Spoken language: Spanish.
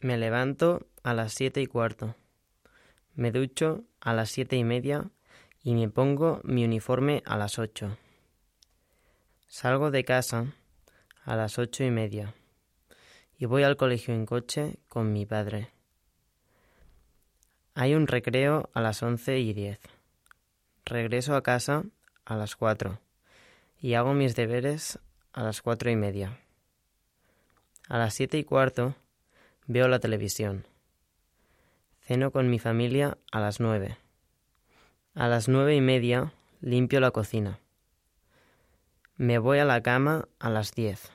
Me levanto a las siete y cuarto. Me ducho a las siete y media y me pongo mi uniforme a las ocho. Salgo de casa a las ocho y media y voy al colegio en coche con mi padre. Hay un recreo a las once y diez. Regreso a casa a las cuatro y hago mis deberes a las cuatro y media. A las siete y cuarto veo la televisión. Ceno con mi familia a las nueve. A las nueve y media limpio la cocina. Me voy a la cama a las diez.